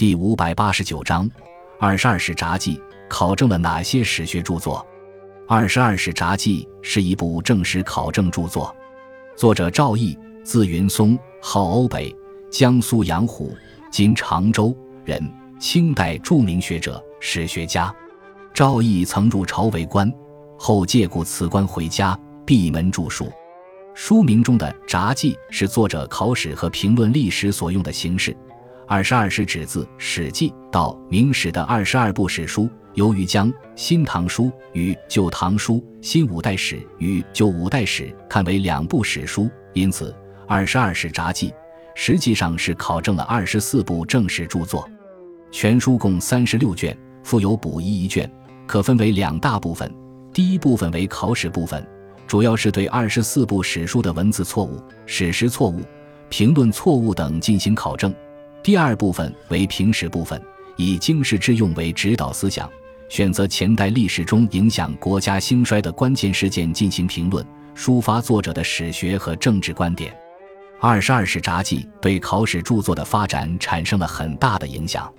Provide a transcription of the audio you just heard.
第五百八十九章，二十二史札记考证了哪些史学著作？二十二史札记是一部正史考证著作，作者赵翼，字云松，号欧北，江苏阳湖（今常州）人，清代著名学者、史学家。赵翼曾入朝为官，后借故辞官回家，闭门著述。书名中的札记是作者考史和评论历史所用的形式。二十二史指自《史记》到《明史》的二十二部史书，由于将《新唐书》与《旧唐书》《新五代史》与《旧五代史》看为两部史书，因此《二十二史札记》实际上是考证了二十四部正史著作。全书共三十六卷，附有补遗一卷，可分为两大部分。第一部分为考史部分，主要是对二十四部史书的文字错误、史实错误、评论错误等进行考证。第二部分为平时部分，以经世致用为指导思想，选择前代历史中影响国家兴衰的关键事件进行评论，抒发作者的史学和政治观点。二十二史札记对考史著作的发展产生了很大的影响。